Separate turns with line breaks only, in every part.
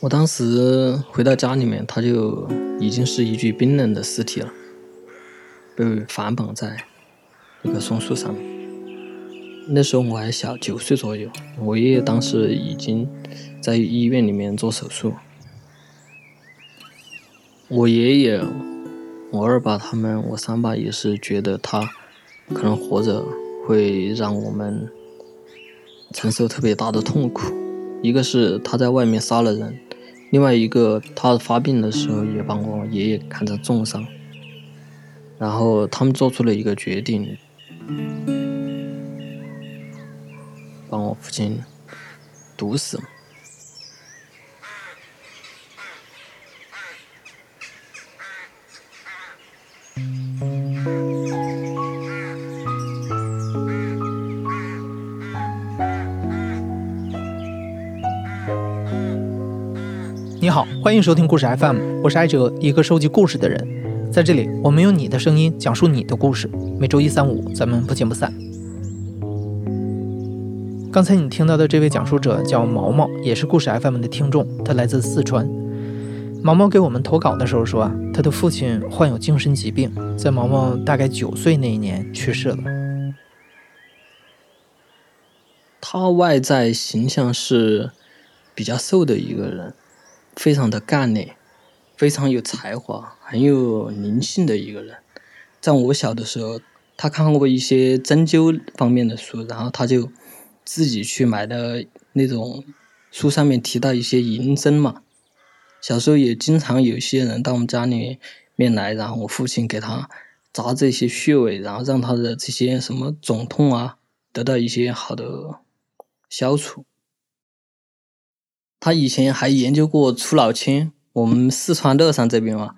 我当时回到家里面，他就已经是一具冰冷的尸体了，被反绑在一个松树上面。那时候我还小，九岁左右。我爷爷当时已经在医院里面做手术。我爷爷、我二爸他们，我三爸也是觉得他可能活着会让我们承受特别大的痛苦。一个是他在外面杀了人。另外一个，他发病的时候也把我爷爷看成重伤，然后他们做出了一个决定，把我父亲毒死。
欢迎收听故事 FM，我是艾哲，一个收集故事的人。在这里，我们用你的声音讲述你的故事。每周一、三、五，咱们不见不散。刚才你听到的这位讲述者叫毛毛，也是故事 FM 的听众，他来自四川。毛毛给我们投稿的时候说啊，他的父亲患有精神疾病，在毛毛大概九岁那一年去世了。
他外在形象是比较瘦的一个人。非常的干练，非常有才华，很有灵性的一个人。在我小的时候，他看过一些针灸方面的书，然后他就自己去买的那种书，上面提到一些银针嘛。小时候也经常有些人到我们家里面来，然后我父亲给他扎这些穴位，然后让他的这些什么肿痛啊得到一些好的消除。他以前还研究过出老千，我们四川乐山这边嘛，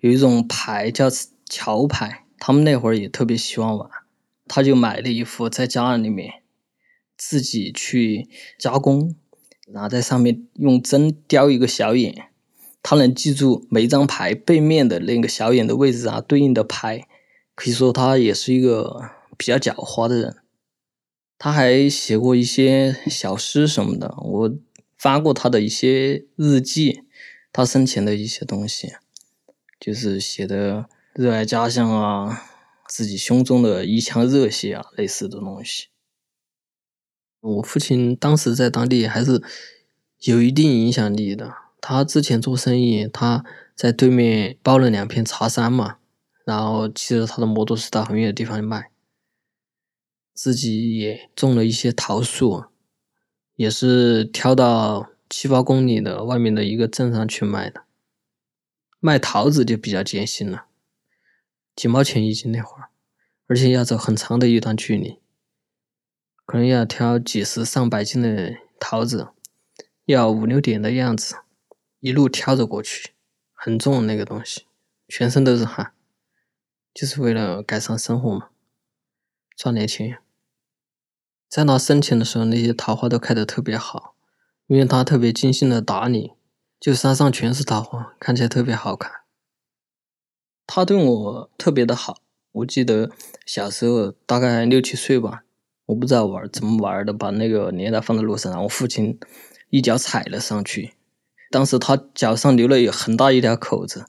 有一种牌叫桥牌，他们那会儿也特别喜欢玩，他就买了一副在家里面自己去加工，然后在上面用针雕一个小眼，他能记住每一张牌背面的那个小眼的位置啊，对应的牌，可以说他也是一个比较狡猾的人。他还写过一些小诗什么的，我。翻过他的一些日记，他生前的一些东西，就是写的热爱家乡啊，自己胸中的一腔热血啊，类似的东西。我父亲当时在当地还是有一定影响力的。他之前做生意，他在对面包了两片茶山嘛，然后骑着他的摩托车到很远的地方去卖，自己也种了一些桃树。也是挑到七八公里的外面的一个镇上去卖的，卖桃子就比较艰辛了，几毛钱一斤那会儿，而且要走很长的一段距离，可能要挑几十上百斤的桃子，要五六点的样子，一路挑着过去，很重那个东西，全身都是汗，就是为了改善生活嘛，赚点钱。在他生前的时候，那些桃花都开得特别好，因为他特别精心的打理，就山上全是桃花，看起来特别好看。他对我特别的好，我记得小时候大概六七岁吧，我不知道玩怎么玩的，把那个镰刀放在路上，然后我父亲一脚踩了上去，当时他脚上留了有很大一条口子，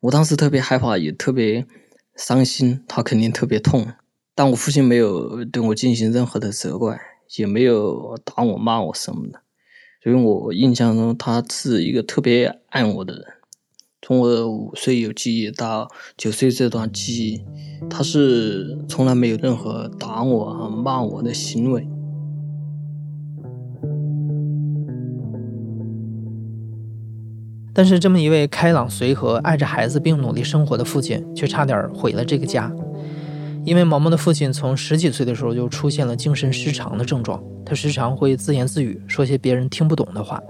我当时特别害怕，也特别伤心，他肯定特别痛。但我父亲没有对我进行任何的责怪，也没有打我骂我什么的，所以我印象中他是一个特别爱我的人。从我五岁有记忆到九岁这段记忆，他是从来没有任何打我骂我的行为。
但是，这么一位开朗随和、爱着孩子并努力生活的父亲，却差点毁了这个家。因为毛毛的父亲从十几岁的时候就出现了精神失常的症状，他时常会自言自语，说些别人听不懂的话。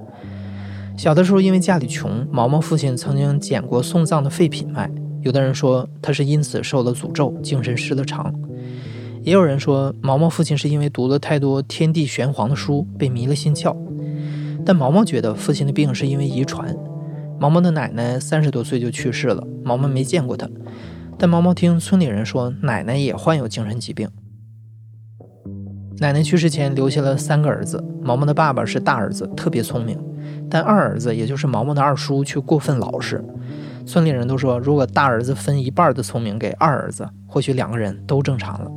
小的时候因为家里穷，毛毛父亲曾经捡过送葬的废品卖。有的人说他是因此受了诅咒，精神失了常；也有人说毛毛父亲是因为读了太多天地玄黄的书，被迷了心窍。但毛毛觉得父亲的病是因为遗传。毛毛的奶奶三十多岁就去世了，毛毛没见过他。但毛毛听村里人说，奶奶也患有精神疾病。奶奶去世前留下了三个儿子，毛毛的爸爸是大儿子，特别聪明，但二儿子，也就是毛毛的二叔，却过分老实。村里人都说，如果大儿子分一半的聪明给二儿子，或许两个人都正常了。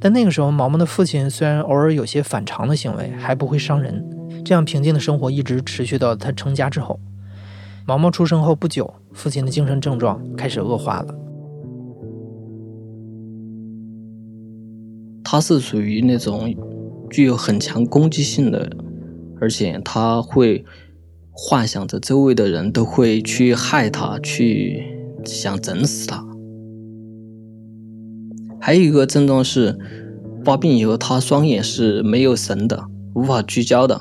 但那个时候，毛毛的父亲虽然偶尔有些反常的行为，还不会伤人。这样平静的生活一直持续到他成家之后。毛毛出生后不久，父亲的精神症状开始恶化了。
他是属于那种具有很强攻击性的，而且他会幻想着周围的人都会去害他，去想整死他。还有一个症状是，发病以后他双眼是没有神的，无法聚焦的，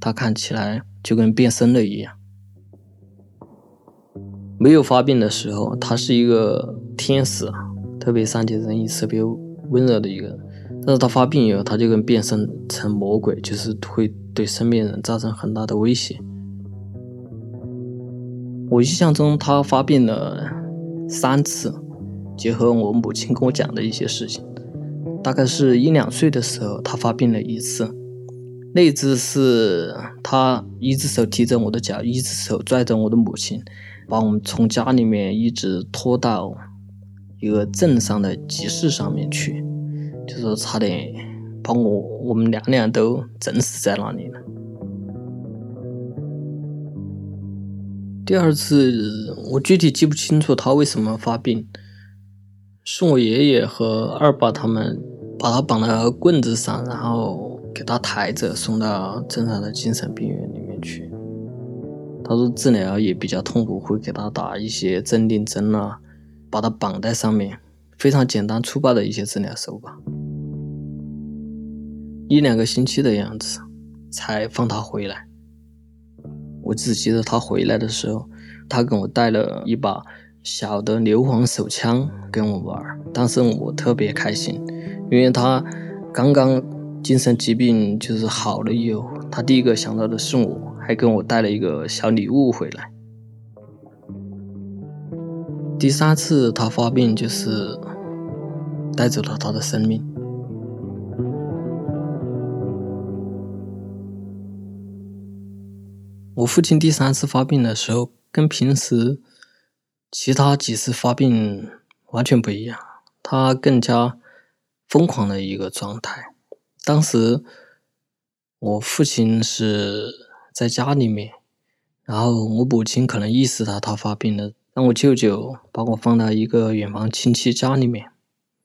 他看起来就跟变身了一样。没有发病的时候，他是一个天使，特别善解人意、特别温柔的一个人。但是他发病以后，他就跟变身成魔鬼，就是会对身边人造成很大的威胁。我印象中，他发病了三次。结合我母亲跟我讲的一些事情，大概是一两岁的时候，他发病了一次。那次是他一只手提着我的脚，一只手拽着我的母亲，把我们从家里面一直拖到一个镇上的集市上面去，就是差点把我我们娘俩都整死在那里了。第二次我具体记不清楚他为什么发病。是我爷爷和二爸他们把他绑到棍子上，然后给他抬着送到镇上的精神病院里面。他说治疗也比较痛苦，会给他打一些镇定针啊，把他绑在上面，非常简单粗暴的一些治疗手法。一两个星期的样子才放他回来。我只记得他回来的时候，他给我带了一把。小的硫磺手枪跟我玩，当时我特别开心，因为他刚刚精神疾病就是好了以后，他第一个想到的是我，还跟我带了一个小礼物回来。第三次他发病就是带走了他的生命。我父亲第三次发病的时候跟平时。其他几次发病完全不一样，他更加疯狂的一个状态。当时我父亲是在家里面，然后我母亲可能意识到他发病了，让我舅舅把我放到一个远房亲戚家里面，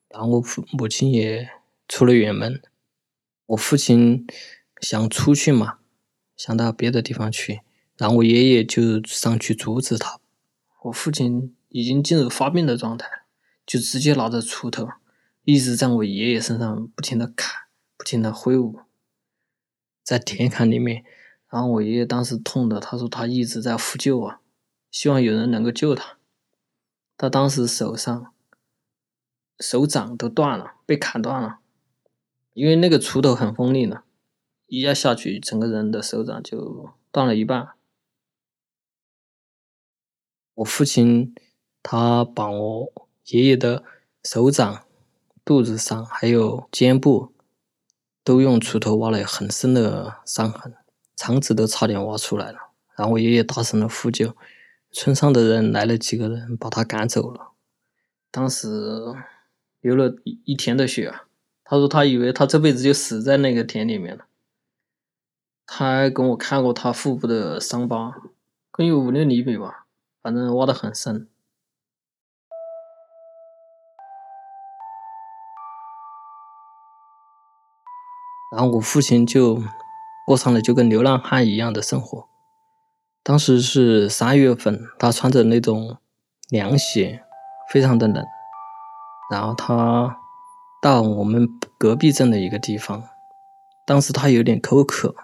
然后我父母亲也出了远门。我父亲想出去嘛，想到别的地方去，然后我爷爷就上去阻止他。我父亲已经进入发病的状态，就直接拿着锄头，一直在我爷爷身上不停的砍，不停的挥舞，在田坎里面。然后我爷爷当时痛的，他说他一直在呼救啊，希望有人能够救他。他当时手上手掌都断了，被砍断了，因为那个锄头很锋利的，一压下去，整个人的手掌就断了一半。我父亲他把我爷爷的手掌、肚子上还有肩部都用锄头挖了很深的伤痕，肠子都差点挖出来了。然后我爷爷大声的呼救，村上的人来了几个人把他赶走了。当时流了一一天的血啊，他说他以为他这辈子就死在那个田里面了。他还跟我看过他腹部的伤疤，可有五六厘米吧。反正挖的很深，然后我父亲就过上了就跟流浪汉一样的生活。当时是三月份，他穿着那种凉鞋，非常的冷。然后他到我们隔壁镇的一个地方，当时他有点口渴，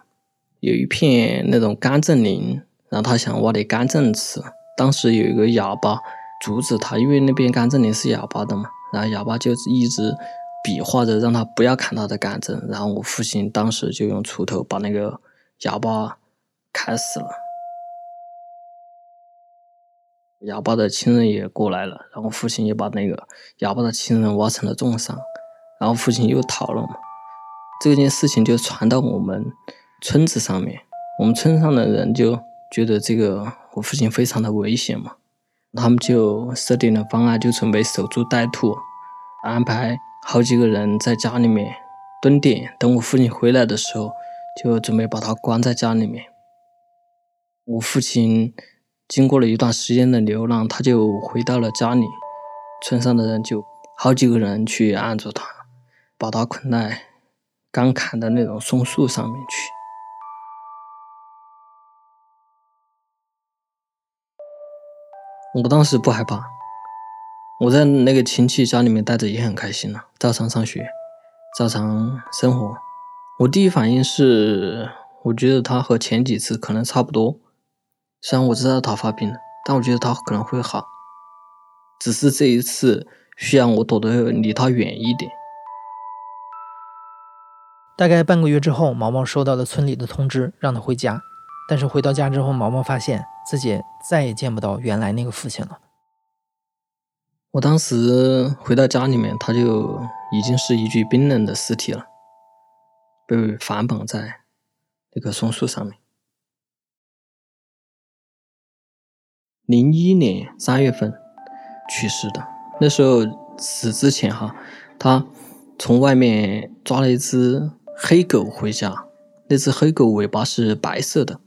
有一片那种甘蔗林，然后他想挖点甘蔗吃。当时有一个哑巴阻止他，因为那边甘蔗林是哑巴的嘛，然后哑巴就一直比划着让他不要砍他的杆子，然后我父亲当时就用锄头把那个哑巴砍死了。哑巴的亲人也过来了，然后父亲也把那个哑巴的亲人挖成了重伤，然后父亲又逃了嘛。这件事情就传到我们村子上面，我们村上的人就觉得这个我父亲非常的危险嘛，他们就设定了方案，就准备守株待兔，安排好几个人在家里面蹲点，等我父亲回来的时候，就准备把他关在家里面。我父亲经过了一段时间的流浪，他就回到了家里，村上的人就好几个人去按住他，把他捆在。刚砍的那种松树上面去，我当时不害怕，我在那个亲戚家里面待着也很开心了，照常上学，照常生活。我第一反应是，我觉得他和前几次可能差不多，虽然我知道他发病了，但我觉得他可能会好，只是这一次需要我躲得离他远一点。
大概半个月之后，毛毛收到了村里的通知，让他回家。但是回到家之后，毛毛发现自己再也见不到原来那个父亲了。
我当时回到家里面，他就已经是一具冰冷的尸体了，被反绑在那个松树上面。零一年三月份去世的，那时候死之前哈，他从外面抓了一只。黑狗回家，那只黑狗尾巴是白色的，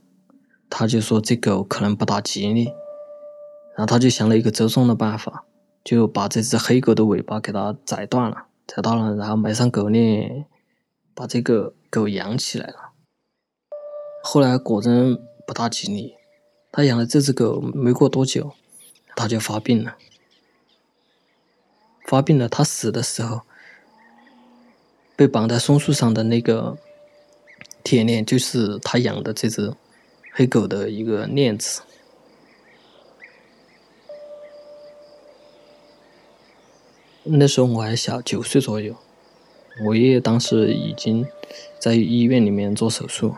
他就说这狗可能不大吉利，然后他就想了一个折中的办法，就把这只黑狗的尾巴给它宰断了，宰断了，然后埋上狗链，把这个狗养起来了。后来果真不大吉利，他养了这只狗没过多久，它就发病了，发病了，它死的时候。被绑在松树上的那个铁链，就是他养的这只黑狗的一个链子。那时候我还小，九岁左右。我爷爷当时已经在医院里面做手术。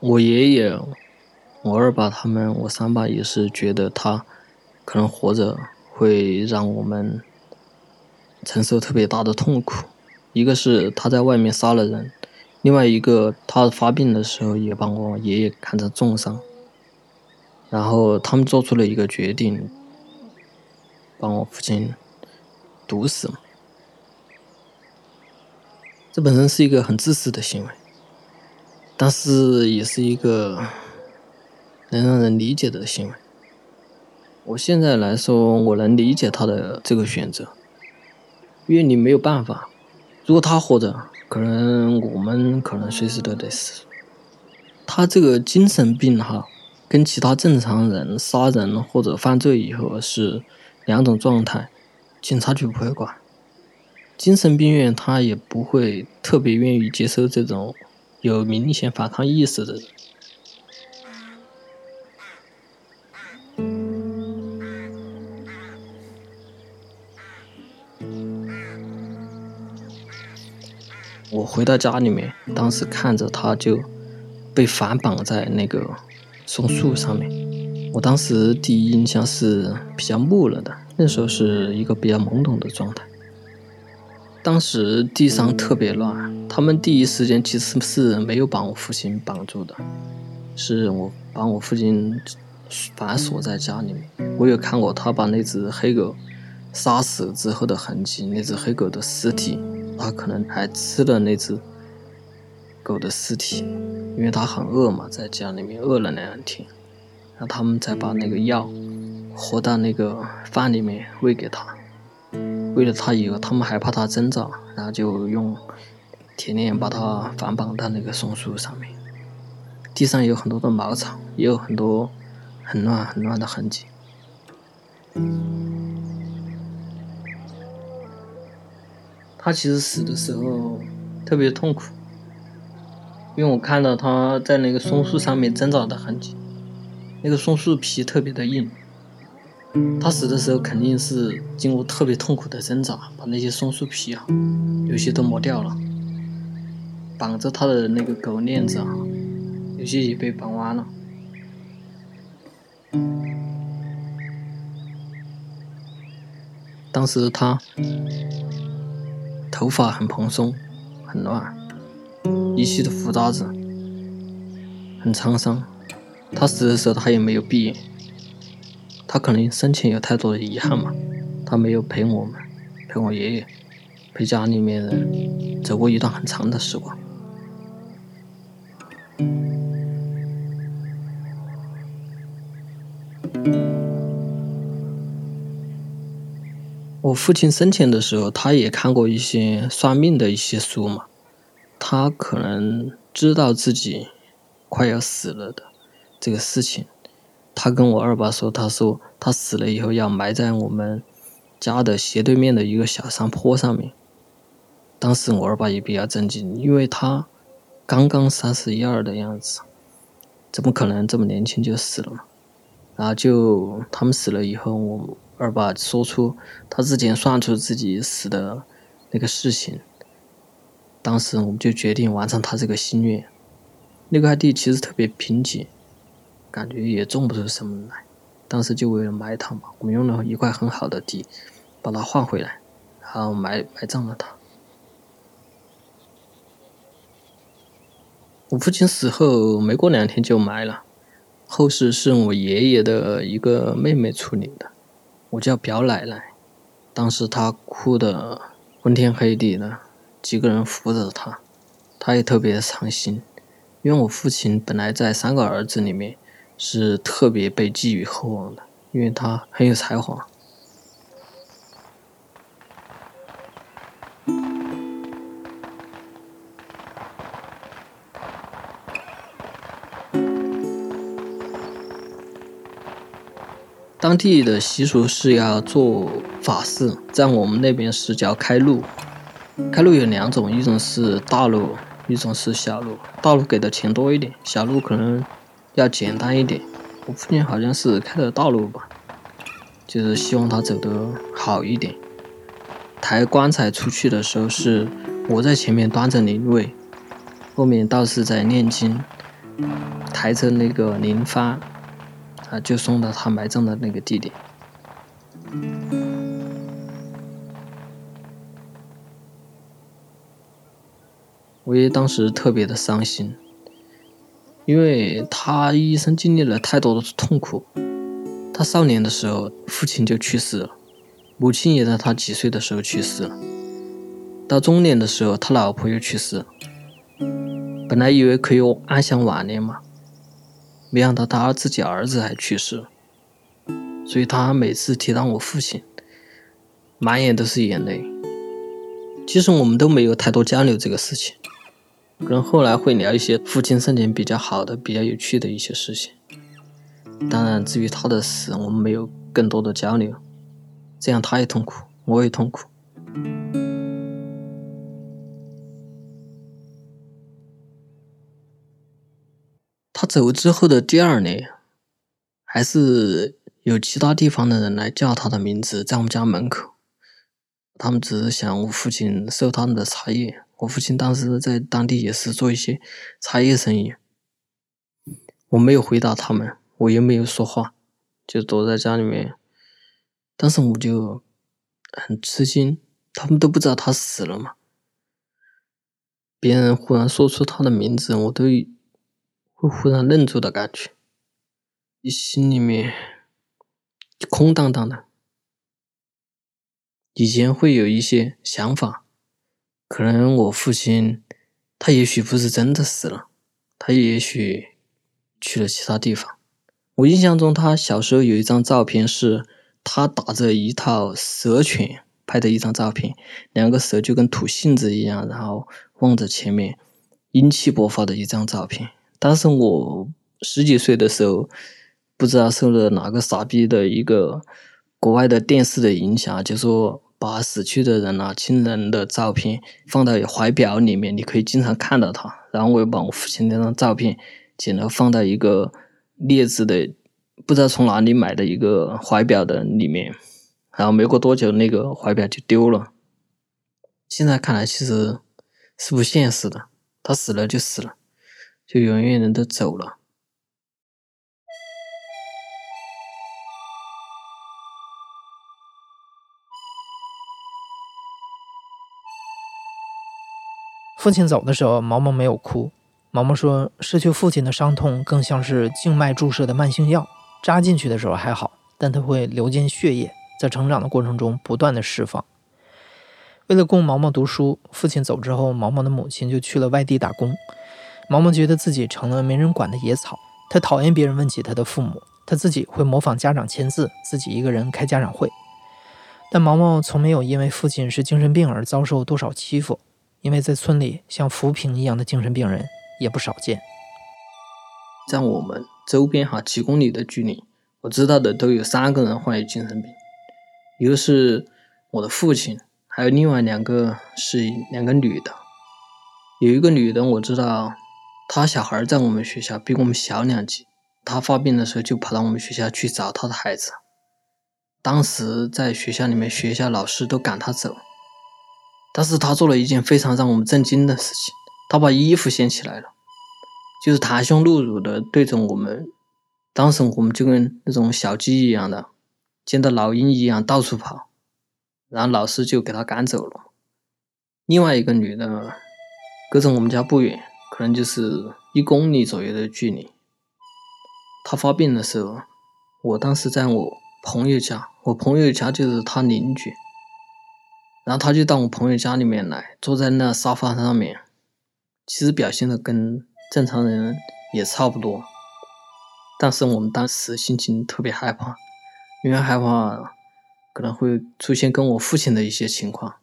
我爷爷、我二爸他们，我三爸也是觉得他可能活着会让我们承受特别大的痛苦。一个是他在外面杀了人，另外一个他发病的时候也把我爷爷看成重伤，然后他们做出了一个决定，把我父亲毒死了。这本身是一个很自私的行为，但是也是一个能让人理解的行为。我现在来说，我能理解他的这个选择，因为你没有办法。如果他活着，可能我们可能随时都得死。他这个精神病哈，跟其他正常人杀人或者犯罪以后是两种状态，警察就不会管。精神病院他也不会特别愿意接收这种有明显反抗意识的人。我回到家里面，当时看着他就被反绑在那个松树上面，我当时第一印象是比较木了的，那时候是一个比较懵懂的状态。当时地上特别乱，他们第一时间其实是没有把我父亲绑住的，是我把我父亲反锁在家里面。我有看过他把那只黑狗杀死之后的痕迹，那只黑狗的尸体。他可能还吃了那只狗的尸体，因为他很饿嘛，在家里面饿了两天，然后他们才把那个药和到那个饭里面喂给他，喂了他以后，他们害怕他挣扎，然后就用铁链把他反绑到那个松树上面，地上有很多的茅草，也有很多很乱很乱的痕迹。他其实死的时候特别痛苦，因为我看到他在那个松树上面挣扎的痕迹，那个松树皮特别的硬。他死的时候肯定是经过特别痛苦的挣扎，把那些松树皮啊，有些都磨掉了。绑着他的那个狗链子啊，有些也被绑弯了。当时他。头发很蓬松，很乱，一系的胡渣子，很沧桑。他死的时候，他也没有闭眼，他可能生前有太多的遗憾嘛，他没有陪我们，陪我爷爷，陪家里面人走过一段很长的时光。我父亲生前的时候，他也看过一些算命的一些书嘛，他可能知道自己快要死了的这个事情。他跟我二爸说，他说他死了以后要埋在我们家的斜对面的一个小山坡上面。当时我二爸也比较震惊，因为他刚刚三十一二的样子，怎么可能这么年轻就死了嘛？然后就他们死了以后，我。二爸说出他之前算出自己死的那个事情，当时我们就决定完成他这个心愿。那块地其实特别贫瘠，感觉也种不出什么来。当时就为了埋他嘛，我们用了一块很好的地，把它换回来，然后埋埋葬了他。我父亲死后没过两天就埋了，后事是我爷爷的一个妹妹处理的。我叫表奶奶，当时她哭得昏天黑地的，几个人扶着她，她也特别伤心，因为我父亲本来在三个儿子里面是特别被寄予厚望的，因为他很有才华。当地的习俗是要做法事，在我们那边是叫开路。开路有两种，一种是大路，一种是小路。大路给的钱多一点，小路可能要简单一点。我父亲好像是开的道路吧，就是希望他走得好一点。抬棺材出去的时候，是我在前面端着灵位，后面道士在念经，抬着那个灵幡。啊，就送到他埋葬的那个地点。我爷当时特别的伤心，因为他一生经历了太多的痛苦。他少年的时候，父亲就去世了，母亲也在他几岁的时候去世了。到中年的时候，他老婆又去世了。本来以为可以安享晚年嘛。没想到他自己儿子还去世了，所以他每次提到我父亲，满眼都是眼泪。其实我们都没有太多交流这个事情，可能后来会聊一些父亲生前比较好的、比较有趣的一些事情。当然，至于他的死，我们没有更多的交流，这样他也痛苦，我也痛苦。他走之后的第二年，还是有其他地方的人来叫他的名字，在我们家门口。他们只是想我父亲收他们的茶叶。我父亲当时在当地也是做一些茶叶生意。我没有回答他们，我也没有说话，就躲在家里面。当时我就很吃惊，他们都不知道他死了嘛。别人忽然说出他的名字，我都。会忽然愣住的感觉，你心里面空荡荡的。以前会有一些想法，可能我父亲他也许不是真的死了，他也许去了其他地方。我印象中，他小时候有一张照片，是他打着一套蛇拳拍的一张照片，两个蛇就跟吐信子一样，然后望着前面，英气勃发的一张照片。当时我十几岁的时候，不知道受了哪个傻逼的一个国外的电视的影响，就说把死去的人啊、亲人的照片放到怀表里面，你可以经常看到他。然后我又把我父亲那张照片剪了放到一个劣质的、不知道从哪里买的一个怀表的里面。然后没过多久，那个怀表就丢了。现在看来，其实是不现实的。他死了就死了。就永远人都走了。
父亲走的时候，毛毛没有哭。毛毛说，失去父亲的伤痛更像是静脉注射的慢性药，扎进去的时候还好，但它会流进血液，在成长的过程中不断的释放。为了供毛毛读书，父亲走之后，毛毛的母亲就去了外地打工。毛毛觉得自己成了没人管的野草，他讨厌别人问起他的父母，他自己会模仿家长签字，自己一个人开家长会。但毛毛从没有因为父亲是精神病而遭受多少欺负，因为在村里像浮萍一样的精神病人也不少见。
在我们周边哈几公里的距离，我知道的都有三个人患有精神病，一个是我的父亲。还有另外两个是两个女的，有一个女的我知道，她小孩在我们学校比我们小两级，她发病的时候就跑到我们学校去找她的孩子，当时在学校里面，学校老师都赶她走，但是她做了一件非常让我们震惊的事情，她把衣服掀起来了，就是袒胸露乳的对着我们，当时我们就跟那种小鸡一样的，见到老鹰一样到处跑。然后老师就给他赶走了。另外一个女的，隔着我们家不远，可能就是一公里左右的距离。她发病的时候，我当时在我朋友家，我朋友家就是他邻居。然后他就到我朋友家里面来，坐在那沙发上面，其实表现的跟正常人也差不多。但是我们当时心情特别害怕，因为害怕。可能会出现跟我父亲的一些情况，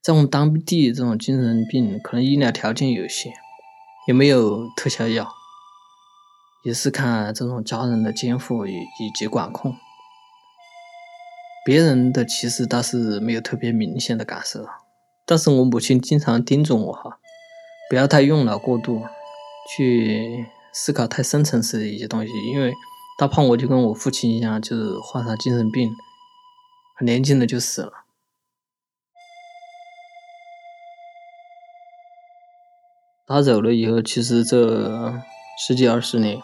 在我们当地这种精神病，可能医疗条件有限，也没有特效药，也是看这种家人的监护以以及管控。别人的其实倒是没有特别明显的感受，但是我母亲经常叮嘱我哈，不要太用脑过度，去思考太深层次的一些东西，因为她怕我就跟我父亲一样，就是患上精神病。很年轻的就死了。他走了以后，其实这十几二十年，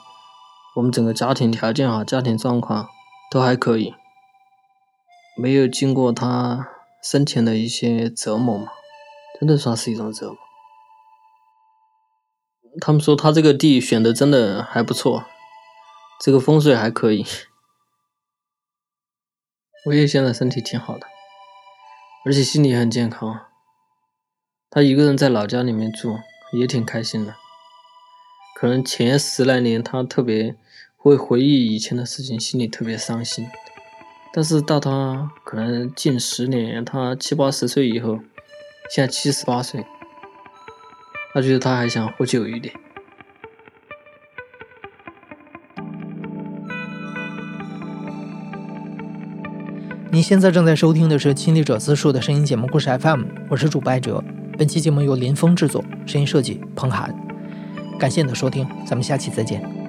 我们整个家庭条件啊，家庭状况都还可以，没有经过他生前的一些折磨嘛，真的算是一种折磨。他们说他这个地选的真的还不错，这个风水还可以。我也现在身体挺好的，而且心里很健康。他一个人在老家里面住，也挺开心的。可能前十来年他特别会回忆以前的事情，心里特别伤心。但是到他可能近十年，他七八十岁以后，现在七十八岁，他觉得他还想活久一点。
您现在正在收听的是《亲历者自述》的声音节目故事 FM，我是主播艾哲。本期节目由林峰制作，声音设计彭涵。感谢你的收听，咱们下期再见。